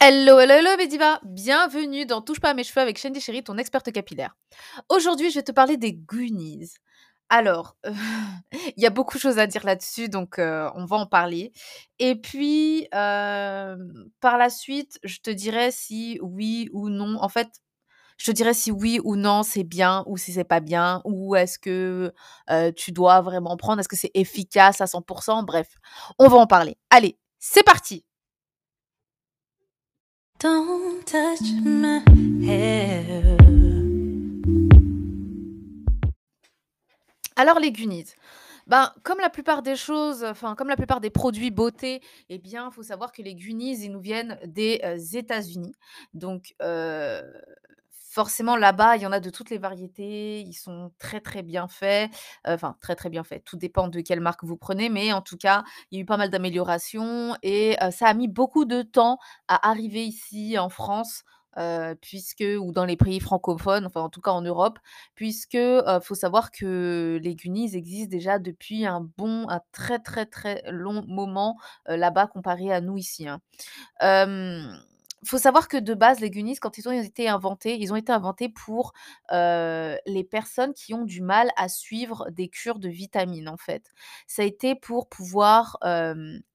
Hello, hello, hello, Mediva Bienvenue dans Touche pas à mes cheveux avec Shandy Chéri, ton experte capillaire. Aujourd'hui, je vais te parler des Goonies. Alors, il y a beaucoup de choses à dire là-dessus, donc heu, on va en parler et puis, hem, par la suite, je te dirai si oui ou non en fait, je te dirai si oui ou non c'est bien ou si c'est pas bien ou est-ce que, heu, tu dois vraiment prendre, est-ce que c'est efficace à 100% bref, on va en parler. Allez, c'est parti! Alors les Goonies, ben, comme la plupart des choses, enfin comme la plupart des produits beauté, eh bien, faut savoir que les Goonies, ils nous viennent des, heu, États-Unis. Donc, heu, forcément là-bas, il y en a de toutes les variétés, ils sont très, très bien faits, heu, enfin très, très bien faits, tout dépend de quelle marque vous prenez, mais en tout cas, il y a eu pas mal d'améliorations et heu, ça a mis beaucoup de temps à arriver ici en France, heu, puisque ou dans les pays francophones, enfin en tout cas en Europe, puisque, faut savoir que les Goonies existent déjà depuis un bon un très, très, très long moment, là-bas comparé à nous ici, hein. Faut savoir que de base, les Goonies, quand ils ont été inventés, ils ont été inventés pour, les personnes qui ont du mal à suivre des cures de vitamines, en fait. Ça a été pour pouvoir,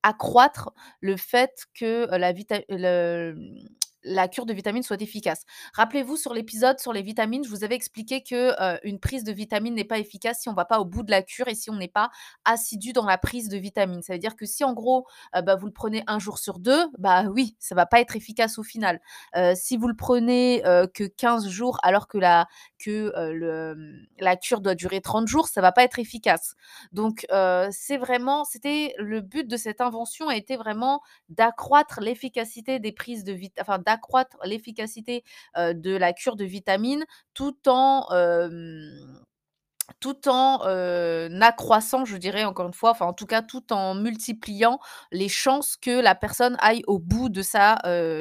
accroître le fait que, la vita le, mmh, la cure de vitamines soit efficace. Rappelez-vous sur l'épisode sur les vitamines, je vous avais expliqué que, heu, une prise de vitamines n'est pas efficace si on va pas au bout de la cure et si on n'est pas assidu dans la prise de vitamines. Ça veut dire que si en gros, heu, bah, vous le prenez un jour sur 2, bah, oui, ça va pas être efficace au final. Heu, si vous le prenez, que 15 jours alors que la que, le, la cure doit durer 30 jours, ça va pas être efficace. Donc, c'est vraiment c'était le but de cette invention a été vraiment d'accroître l'efficacité des prises de vit enfin d'accroître l'efficacité, de la cure de vitamines tout en, en, accroissant, je dirais encore une fois, enfin en tout cas tout en multipliant les chances que la personne aille au bout de sa,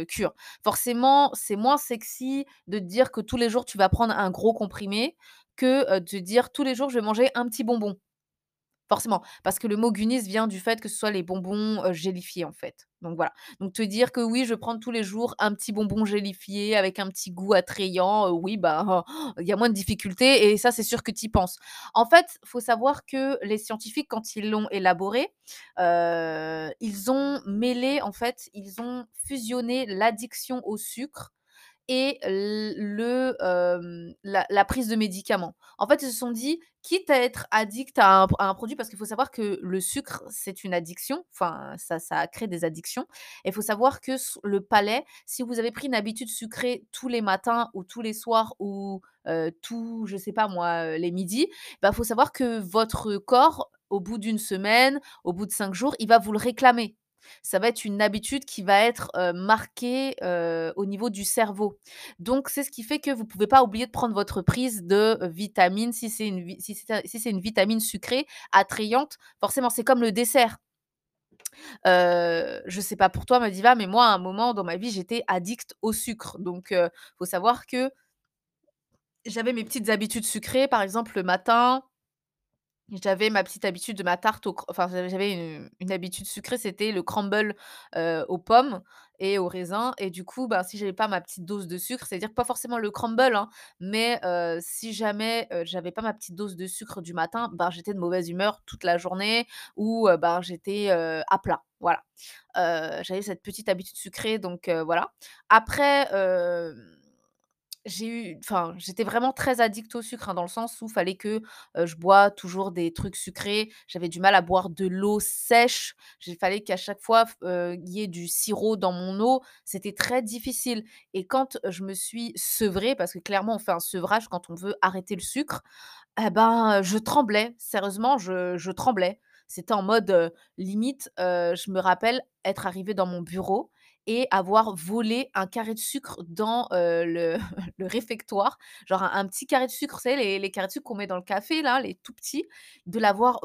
cure. Forcément, c'est moins sexy de dire que tous les jours tu vas prendre un gros comprimé que, de dire: «Tous les jours je vais manger un petit bonbon». Forcément, parce que le mot Goonies vient du fait que ce soit les bonbons, gélifiés, en fait. Donc voilà. Donc te dire que oui, je prendre tous les jours un petit bonbon gélifié avec un petit goût attrayant, oui, bah, il y a moins de difficultés et ça, c'est sûr que tu y penses. En fait, faut savoir que les scientifiques, quand ils l'ont élaboré, ils ont mêlé, en fait, ils ont fusionné l'addiction au sucre et le, la prise de médicaments. En fait, ils se sont dit: «Quitte à être addict à un produit» parce qu'il faut savoir que le sucre, c'est une addiction, enfin ça ça crée des addictions et il faut savoir que le palais, si vous avez pris une habitude sucrée tous les matins ou tous les soirs ou, heu, tous je sais pas moi, les midis, bah, faut savoir que votre corps, au bout d'une semaine, au bout de 5 jours, il va vous le réclamer. Ça va être une habitude qui va être, marquée, au niveau du cerveau. Donc c'est ce qui fait que vous pouvez pas oublier de prendre votre prise de, heu, vitamines si c'est une si une vitamine sucrée attrayante. Forcément, c'est comme le dessert. Heu, je sais pas pour toi Madiva, mais moi à un moment dans ma vie, j'étais addict au sucre. Donc heu, faut savoir que j'avais mes petites habitudes sucrées, par exemple le matin j'avais ma petite habitude de ma tarte au enfin j'avais une une habitude sucrée, c'était le crumble, aux pommes et aux raisins et du coup, bah, si j'avais pas ma petite dose de sucre, c'est-à-dire pas forcément le crumble, hein, mais si jamais, j'avais pas ma petite dose de sucre du matin, ben, j'étais de mauvaise humeur toute la journée ou ben, j'étais, à plat, voilà. J'avais cette petite habitude sucrée donc voilà. Après, j'ai eu enfin, j'étais vraiment très addict au sucre, hein, dans le sens où fallait que, je bois toujours des trucs sucrés. J'avais du mal à boire de l'eau sèche. Il fallait qu'à chaque fois, il y ait du sirop dans mon eau. C'était très difficile et quand je me suis sevrée, parce que clairement on fait un sevrage quand on veut arrêter le sucre, et ben, je tremblais. Sérieusement, je tremblais. C'était en mode, limite, je me rappelle être arrivée dans mon bureau et avoir volé un carré de sucre dans, le réfectoire. Genre un petit carré de sucre, savez les les carrés de sucre qu'on met dans le café là, les tout petits, de l'avoir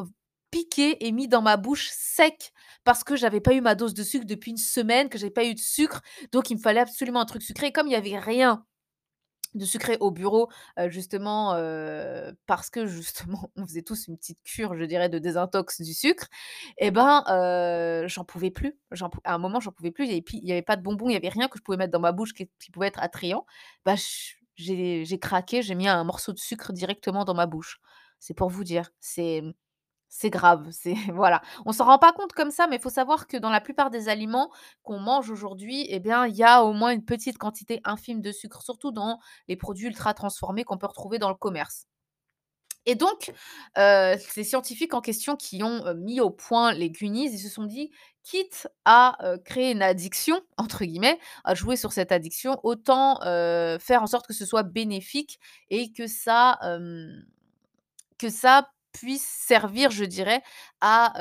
piqué et mis dans ma bouche sec parce que j'avais pas eu ma dose de sucre depuis une semaine, que j'avais pas eu de sucre, donc il me fallait absolument un truc sucré. Comme il y avait rien de sucré au bureau, justement, parce que justement on faisait tous une petite cure, je dirais, de désintox du sucre et ben, heu, j'en pouvais plus. Pou à un moment, j'en pouvais plus, il y avait pas de bonbons, il y avait rien que je pouvais mettre dans ma bouche qui qui pouvait être attrayant. Bah, j'ai craqué, j'ai mis un morceau de sucre directement dans ma bouche. C'est pour vous dire, c'est, mmh, c'est grave, c'est voilà. On s'en rend pas compte comme ça, mais il faut savoir que dans la plupart des aliments qu'on mange aujourd'hui, eh bien, il y a au moins une petite quantité infime de sucre, surtout dans les produits ultra transformés qu'on peut retrouver dans le commerce. Et donc, heu, ces scientifiques en question qui ont, mis au point les Goonies, ils se sont dit: «Quitte à, créer une addiction» entre guillemets, à jouer sur cette addiction, autant, faire en sorte que ce soit bénéfique et que ça, que ça puisse servir, je dirais, à,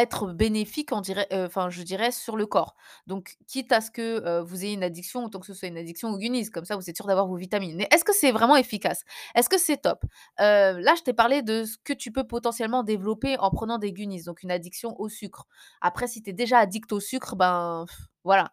être bénéfique, enfin, je dirais, sur le corps. Donc quitte à ce que, vous ayez une addiction, autant que ce soit une addiction aux Goonies, comme ça vous êtes sûr d'avoir vos vitamines. Mais est-ce que c'est vraiment efficace? Est-ce que c'est top? Là, je t'ai parlé de ce que tu peux potentiellement développer en prenant des Goonies, donc une addiction au sucre. Après, si tu es déjà addict au sucre, ben, voilà.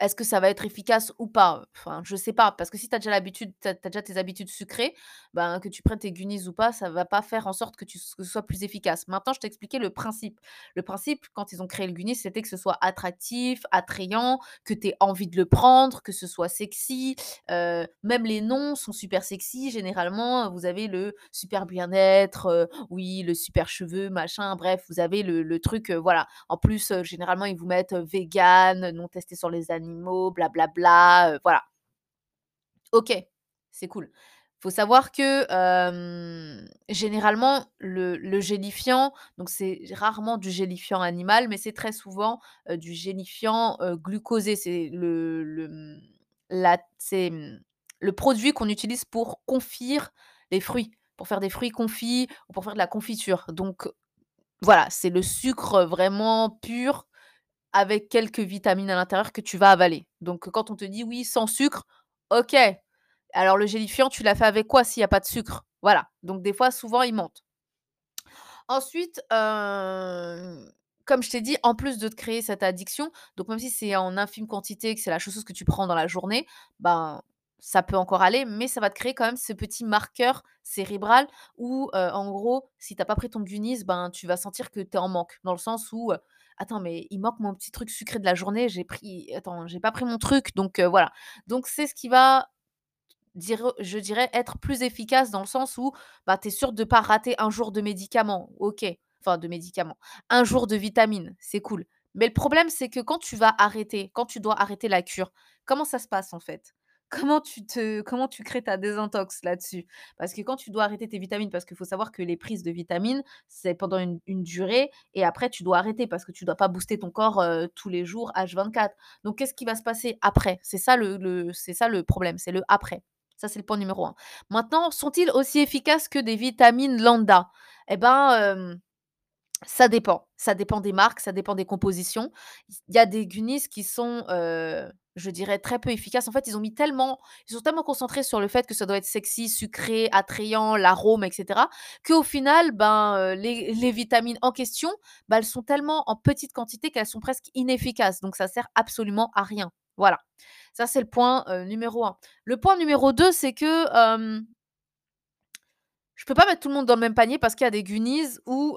Est-ce que ça va être efficace ou pas? Enfin, je sais pas, parce que si tu as déjà l'habitude tu déjà tes habitudes sucrées, ben, que tu prennes tes Goonies ou pas, ça va pas faire en sorte que tu que ce soit plus efficace. Maintenant, je t'ai expliqué le principe. Le principe, quand ils ont créé le Goonies, c'était que ce soit attractif, attrayant, que tu aies envie de le prendre, que ce soit sexy. Heu, même les noms sont super sexy. Généralement, vous avez le super bien-être, heu, oui, le super cheveux, machin, bref, vous avez le truc, heu, voilà. En plus, généralement, ils vous mettent, heu, végan, non testé sur les animaux, blablabla, heu, voilà. OK, c'est cool. Faut savoir que, généralement, le le gélifiant, donc c'est rarement du gélifiant animal, mais c'est très souvent, heu, du gélifiant, heu, glucosé. C'est le le, la c'est, le produit qu'on utilise pour confire les fruits, pour faire des fruits confits ou pour faire de la confiture. Donc voilà, c'est le sucre, vraiment pur avec quelques vitamines à l'intérieur que tu vas avaler. Donc quand on te dit: «Oui, sans sucre», OK. Alors le gélifiant, tu l'as fait avec quoi s'il y a pas de sucre? Voilà, donc des fois, souvent, ils mentent. Ensuite, comme je t'ai dit, en plus de te créer cette addiction, donc même si c'est en infime quantité, que c'est la chose que tu prends dans la journée, ben, ça peut encore aller, mais ça va te créer quand même ce petit marqueur cérébral où, en gros, si tu as pas pris ton Goonies, ben, tu vas sentir que tu es en manque. Dans le sens où, «Attends, mais il manque mon petit truc sucré de la journée, j'ai pris attends, j'ai pas pris mon truc», donc voilà. Donc c'est ce qui va dire je dirais être plus efficace dans le sens où, bah, tu es sûr de pas rater un jour de médicaments, OK, enfin de médicaments, un jour de vitamines, c'est cool. Mais le problème, c'est que quand tu vas arrêter, quand tu dois arrêter la cure, comment ça se passe en fait? Comment tu te comment tu crées ta désintox là-dessus? Parce que quand tu dois arrêter tes vitamines, parce qu'il faut savoir que les prises de vitamines, c'est pendant une durée et après tu dois arrêter parce que tu dois pas booster ton corps, tous les jours H24. Donc qu'est-ce qui va se passer après? C'est ça le le c'est ça le problème, c'est le après. Ça, c'est le point numéro un. Maintenant, sont-ils aussi efficaces que des vitamines lambda? Eh ben, ça dépend. Ça dépend des marques, ça dépend des compositions. Il y a des Goonies qui sont, je dirais très peu efficaces. En fait, ils ont mis tellement ils sont tellement concentrés sur le fait que ça doit être sexy, sucré, attrayant, l'arôme et cetera, qu'au final, ben, heu, les vitamines en question, bah, elles sont tellement en petite quantité qu'elles sont presque inefficaces. Donc ça sert absolument à rien. Voilà. Ça, c'est le point, heu, numéro un. Le point numéro 2, c'est que, hem je peux pas mettre tout le monde dans le même panier parce qu'il y a des Goonies où,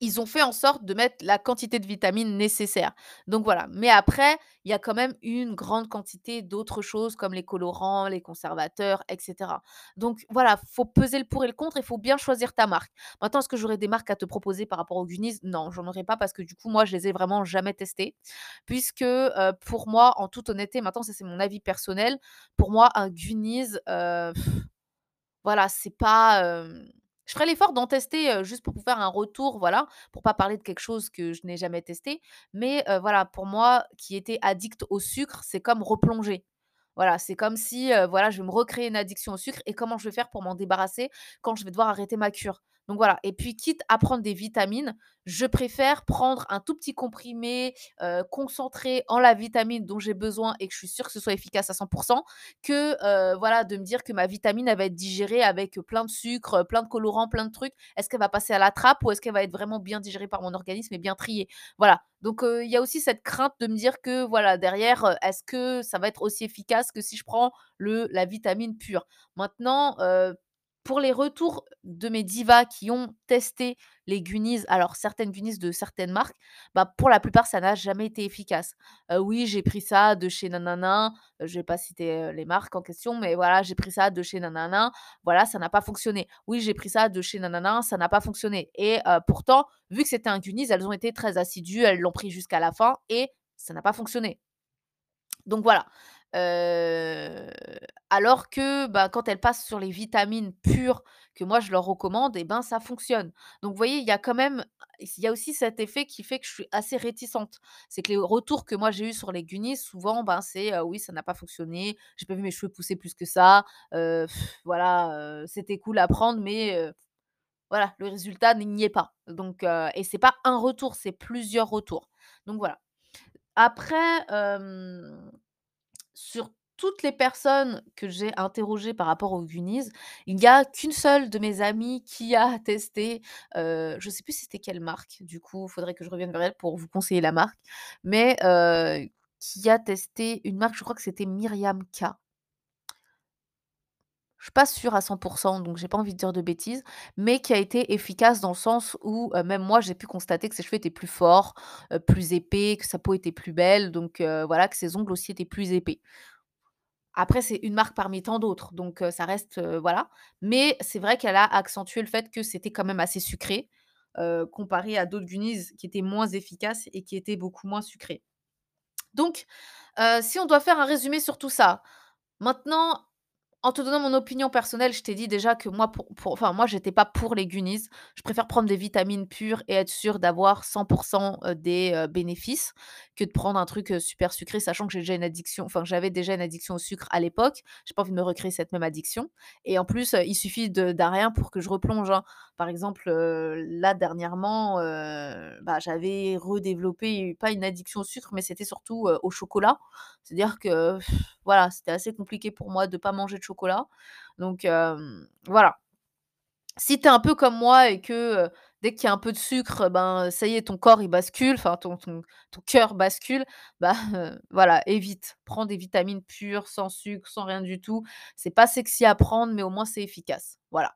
ils ont fait en sorte de mettre la quantité de vitamines nécessaire. Donc voilà. Mais après, il y a quand même une grande quantité d'autres choses comme les colorants, les conservateurs et cetera. Donc voilà, faut peser le pour et le contre et faut bien choisir ta marque. Maintenant, est-ce que j'aurais des marques à te proposer par rapport aux Goonies? Non, j'en aurais pas parce que du coup, moi, je les ai vraiment jamais testées puisque, pour moi, en toute honnêteté, maintenant ça c'est mon avis personnel, pour moi un Goonies, heu voilà, c'est pas, je ferai l'effort d'en tester, juste pour vous faire un retour, voilà, pour pas parler de quelque chose que je n'ai jamais testé. Mais, voilà, pour moi qui étais addict au sucre, c'est comme replonger. Voilà, c'est comme si, voilà, je vais me recréer une addiction au sucre et comment je vais faire pour m'en débarrasser quand je vais devoir arrêter ma cure? Donc voilà et puis quitte à prendre des vitamines, je préfère prendre un tout petit comprimé, heu, concentré en la vitamine dont j'ai besoin et que je suis sûre que ce soit efficace à 100% que, heu, voilà, de me dire que ma vitamine, elle va être digérée avec, plein de sucre, plein de colorants, plein de trucs. Est-ce qu'elle va passer à la trappe ou est-ce qu'elle va être vraiment bien digérée par mon organisme et bien triée? Voilà, donc il y a aussi cette crainte de me dire que, voilà, derrière, est-ce que ça va être aussi efficace que si je prends le la vitamine pure? Maintenant, pour les retours de mes divas qui ont testé les Gunies, alors certaines Gunies de certaines marques, bah, pour la plupart, ça n'a jamais été efficace. Heu, oui, j'ai pris ça de chez nanana, heu, je vais pas citer, heu, les marques en question, mais voilà, j'ai pris ça de chez nanana, voilà, ça n'a pas fonctionné. Oui, j'ai pris ça de chez nanana, ça n'a pas fonctionné et heu, pourtant, vu que c'était un Gunies, elles ont été très assidues, elles l'ont pris jusqu'à la fin et ça n'a pas fonctionné. Donc voilà, alors que, bah, quand elles passent sur les vitamines pures que moi je leur recommande et ben, ça fonctionne. Donc vous voyez, il y a quand même il y a aussi cet effet qui fait que je suis assez réticente. C'est que les retours que moi j'ai eus sur les Gunies souvent, ben, c'est, «Oui, ça n'a pas fonctionné, j'ai pas vu mes cheveux pousser plus que ça, voilà, c'était cool à prendre mais voilà, le résultat n'y est pas». Donc et c'est pas un retour, c'est plusieurs retours. Donc voilà. Après, sur toutes les personnes que j'ai interrogées par rapport aux Gunies, il n'y a qu'une seule de mes amies qui a testé, je sais plus c'était quelle marque, du coup, il faudrait que je revienne vers elle pour vous conseiller la marque, mais qui a testé une marque, je crois que c'était Myriam K. Je suis pas sûre à 100% donc j'ai pas envie de dire de bêtises, mais qui a été efficace dans le sens où, même moi j'ai pu constater que ses cheveux étaient plus forts, plus épais, que sa peau était plus belle, donc voilà, que ses ongles aussi étaient plus épais. Après c'est une marque parmi tant d'autres, donc ça reste, voilà, mais c'est vrai qu'elle a accentué le fait que c'était quand même assez sucré, comparé à d'autres Gunies qui étaient moins efficaces et qui étaient beaucoup moins sucrés. Donc si on doit faire un résumé sur tout ça, maintenant en te donnant mon opinion personnelle, je t'ai dit déjà que moi pour pour enfin moi j'étais pas pour les Gunies. Je préfère prendre des vitamines pures et être sûre d'avoir 100 heu, des, heu, bénéfices que de prendre un truc, heu, super sucré, sachant que j'ai déjà une addiction enfin j'avais déjà une addiction au sucre à l'époque. J'ai pas envie de me recréer cette même addiction et en plus, il suffit de rien pour que je replonge, hein. Par exemple, là dernièrement, bah, j'avais redéveloppé pas une addiction au sucre, mais c'était surtout, au chocolat. C'est-à-dire que voilà, c'était assez compliqué pour moi de pas manger de chocolat. Donc hem, voilà. Si tu un peu comme moi et que, heu, dès qu'il y a un peu de sucre, ben, ça y est, ton corps il bascule, enfin ton cœur bascule, bah, voilà, évite. Prends des vitamines pures, sans sucre, sans rien du tout. C'est pas sexy à prendre, mais au moins c'est efficace. Voilà.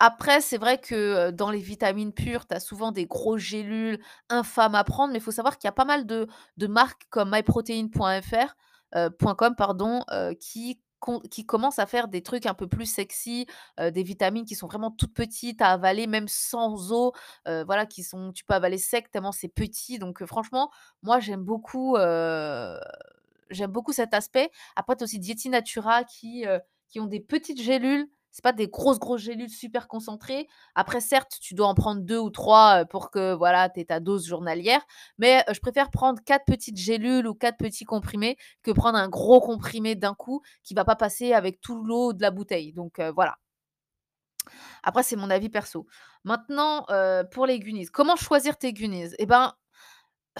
Après, c'est vrai que, heu, dans les vitamines pures, tu as souvent des grosses gélules infâmes à prendre, mais il faut savoir qu'il y a pas mal de marques comme myprotein.fr, heu, .com pardon, qui qui commencent à faire des trucs un peu plus sexy, des vitamines qui sont vraiment toutes petites à avaler même sans eau, voilà, qui sont tu peux avaler sec tellement c'est petit donc franchement, moi j'aime beaucoup, j'aime beaucoup cet aspect. Après, tu as aussi Dieti Natura qui, qui ont des petites gélules c'est pas des grosses, grosses gélules super concentrées. Après certes, tu dois en prendre 2 ou 3 heu, pour que voilà, tu aies ta dose journalière. Mais, heu, je préfère prendre 4 petites gélules ou 4 petits comprimés que prendre un gros comprimé d'un coup qui va pas passer avec tout l'eau de la bouteille. Donc, heu, voilà. Après c'est mon avis perso. Maintenant, pour les Gunies, comment choisir tes Gunies? Et ben,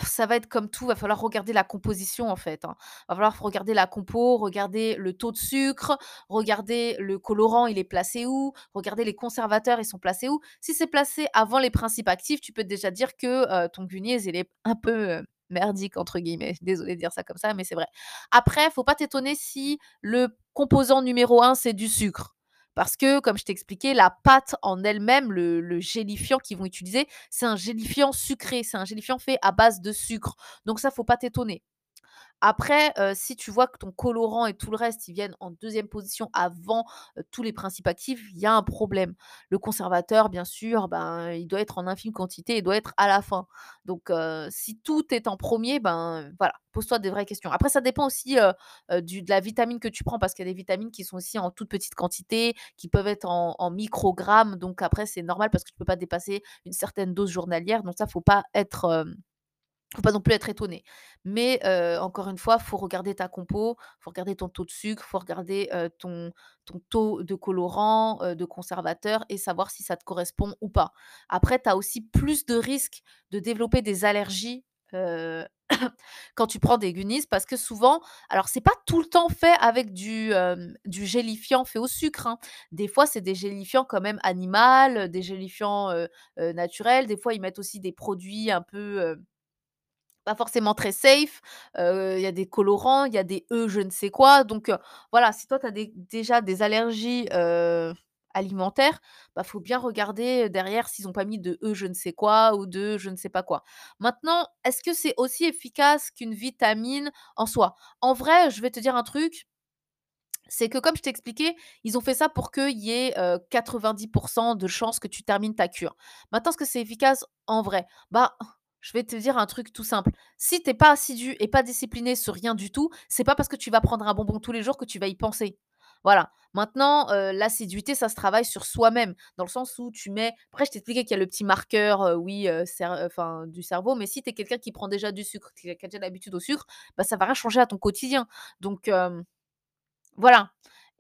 ça va être comme tout, va falloir regarder la composition en fait, hein. Va falloir regarder la compo, regarder le taux de sucre, regarder le colorant, il est placé où, regarder les conservateurs, ils sont placés où. Si c'est placé avant les principes actifs, tu peux déjà dire que, ton Gunies, il est un peu, «merdique» entre guillemets. Désolée de dire ça comme ça, mais c'est vrai. Après, faut pas t'étonner si le composant numéro un c'est du sucre. Parce que, comme je t'ai expliqué, la pâte en elle-même, le gélifiant qu'ils vont utiliser, c'est un gélifiant sucré, c'est un gélifiant fait à base de sucre. Donc ça, faut pas t'étonner. Après, heu, si tu vois que ton colorant et tout le reste, ils viennent en deuxième position avant, heu, tous les principes actifs, il y a un problème. Le conservateur, bien sûr, ben, il doit être en infime quantité, il doit être à la fin. Donc heu, si tout est en premier, ben, voilà, pose-toi des vraies questions. Après ça dépend aussi, de la vitamine que tu prends parce qu'il y a des vitamines qui sont aussi en toute petite quantité, qui peuvent être en microgrammes, donc après c'est normal parce que tu peux pas dépasser une certaine dose journalière, donc ça, faut pas être, Faut pas non plus être étonné. Mais, encore une fois, faut regarder ta compo, faut regarder ton taux de sucre, faut regarder, ton ton taux de colorant, de conservateur et savoir si ça te correspond ou pas. Après, tu as aussi plus de risques de développer des allergies, quand tu prends des gunies parce que souvent alors c'est pas tout le temps fait avec du, du gélifiant fait au sucre, hein. Des fois, c'est des gélifiants quand même animal, des gélifiants, naturels. Des fois, ils mettent aussi des produits un peu, pas forcément très safe, il y a des colorants, il y a des E je ne sais quoi, donc voilà, si toi tu as déjà des allergies, alimentaires, bah, faut bien regarder derrière s'ils ont pas mis de E je ne sais quoi ou de je ne sais pas quoi. Maintenant, est-ce que c'est aussi efficace qu'une vitamine en soi? En vrai, je vais te dire un truc c'est que comme je t'ai expliqué, ils ont fait ça pour qu'il y ait, heu, 90 de chances que tu termines ta cure. Maintenant, est-ce que c'est efficace en vrai? Bah, je vais te dire un truc tout simple. Si tu es pas assidu et pas discipliné sur rien du tout, c'est pas parce que tu vas prendre un bonbon tous les jours que tu vas y penser. Voilà. Maintenant, heu, l'assiduité, ça se travaille sur soi-même, dans le sens où tu mets après je t'ai expliqué qu'il y a le petit marqueur, heu, oui, cer enfin du cerveau, mais si tu es quelqu'un qui prend déjà du sucre, qui a déjà l'habitude au sucre, bah, ça va rien changer à ton quotidien. Donc hem voilà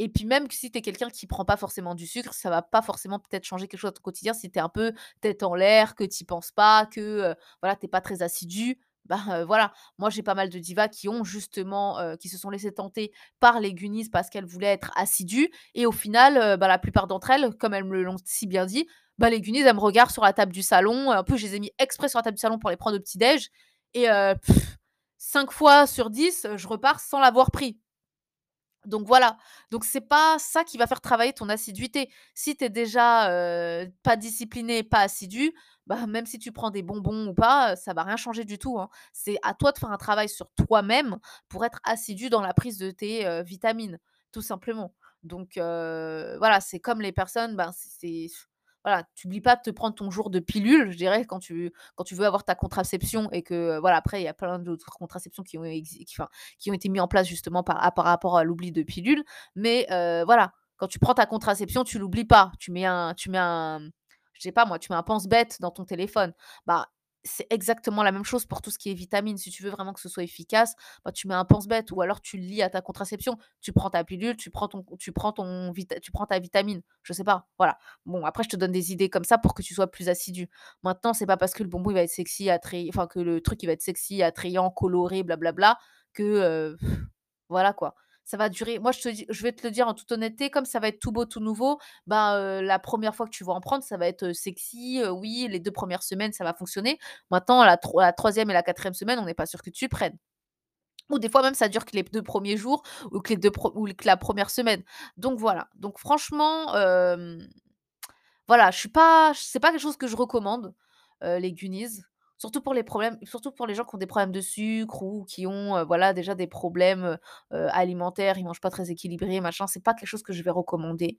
et puis même si tu es quelqu'un qui prend pas forcément du sucre, ça va pas forcément peut-être changer quelque chose à ton quotidien si tu es un peu tête en l'air, que tu penses pas, que, heu, voilà, tu pas très assidu. Bah, voilà. Moi, j'ai pas mal de divas qui ont justement, qui se sont laissées tenter par les Goonies parce qu'elles voulaient être assidues et au final, bah, la plupart d'entre elles, comme elles me l'ont si bien dit, bah, les Goonies, elles me regardent sur la table du salon, en plus, je les ai mis exprès sur la table du salon pour les prendre au petit déj et heu, 5 fois sur 10, je repars sans l'avoir pris. Donc voilà, donc c'est pas ça qui va faire travailler ton assiduité. Si tu déjà, pas discipliné, pas assidu, bah, même si tu prends des bonbons ou pas, ça va rien changer du tout, hein. C'est à toi de faire un travail sur toi-même pour être assidu dans la prise de tes, vitamines, tout simplement. Donc voilà, c'est comme les personnes, ben, c'est voilà, tu oublies pas de te prendre ton jour de pilule, je dirais, quand tu quand tu veux avoir ta contraception et que, voilà, après il y a plein d'autres contraceptions qui ont été mis en place justement par par rapport à l'oubli de pilule. Mais heu, voilà, quand tu prends ta contraception, tu l'oublies pas. Tu mets un tu mets un je sais pas moi, tu mets un pense-bête dans ton téléphone. Bah, c'est exactement la même chose pour tout ce qui est vitamines. Si tu veux vraiment que ce soit efficace, bah, tu mets un pense-bête ou alors tu le lies à ta contraception. Tu prends ta pilule, tu prends ton tu prends ta vitamine. Je sais pas, voilà. Bon, après je te donne des idées comme ça pour que tu sois plus assidu. Maintenant, c'est pas parce que le bonbon va être sexy, attrayant enfin que le truc il va être sexy, attrayant, coloré, blablabla que, voilà quoi. Ça va durer moi je vais te le dire en toute honnêteté, comme ça va être tout beau, tout nouveau, heu, la 1re fois que tu vas en prendre, ça va être, sexy, oui, les 2 premières semaines, ça va fonctionner. Maintenant la tro la 3e et la 4e semaine, on n'est pas sûr que tu prennes. Ou des fois même ça dure que les 2 premiers jours ou que les 2 pre ou que la 1re semaine. Donc voilà, donc franchement, hem, voilà, je suis pas c'est pas quelque chose que je recommande, les Goonies. Surtout pour les problèmes surtout pour les gens qui ont des problèmes de sucre ou qui ont, heu, voilà, déjà des problèmes, heu heu, alimentaires, ils mangent pas très équilibré, machin, c'est pas quelque chose que je vais recommander.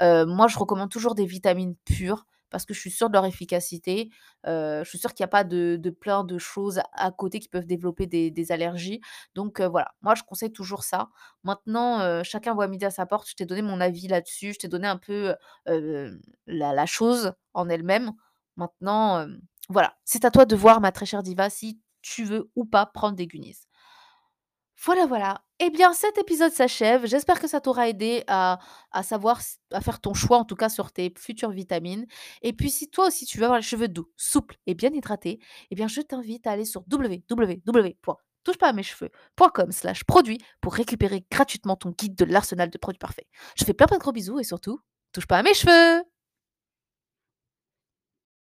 Moi, je recommande toujours des vitamines pures parce que je suis sûre de leur efficacité. Je suis sûre qu'il y a pas de plein de choses à côté qui peuvent développer des allergies. Donc voilà, moi je conseille toujours ça. Maintenant, chacun voit midi à sa porte. Je t'ai donné mon avis là-dessus, je t'ai donné un peu, la chose en elle-même. Maintenant, voilà, c'est à toi de voir ma très chère diva si tu veux ou pas prendre des Goonies. Voilà, voilà. Eh bien, cet épisode s'achève. J'espère que ça t'aura aidé à à savoir à faire ton choix, en tout cas, sur tes futures vitamines. Et puis, si toi aussi, tu veux avoir les cheveux doux, souples et bien hydratés, eh bien, je t'invite à aller sur www.touchepasamescheveux.com/produits pour récupérer gratuitement ton guide de l'arsenal de produits parfaits. Je fais plein, plein de gros bisous et surtout, touche pas à mes cheveux!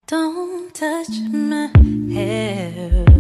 Don't touch my hair.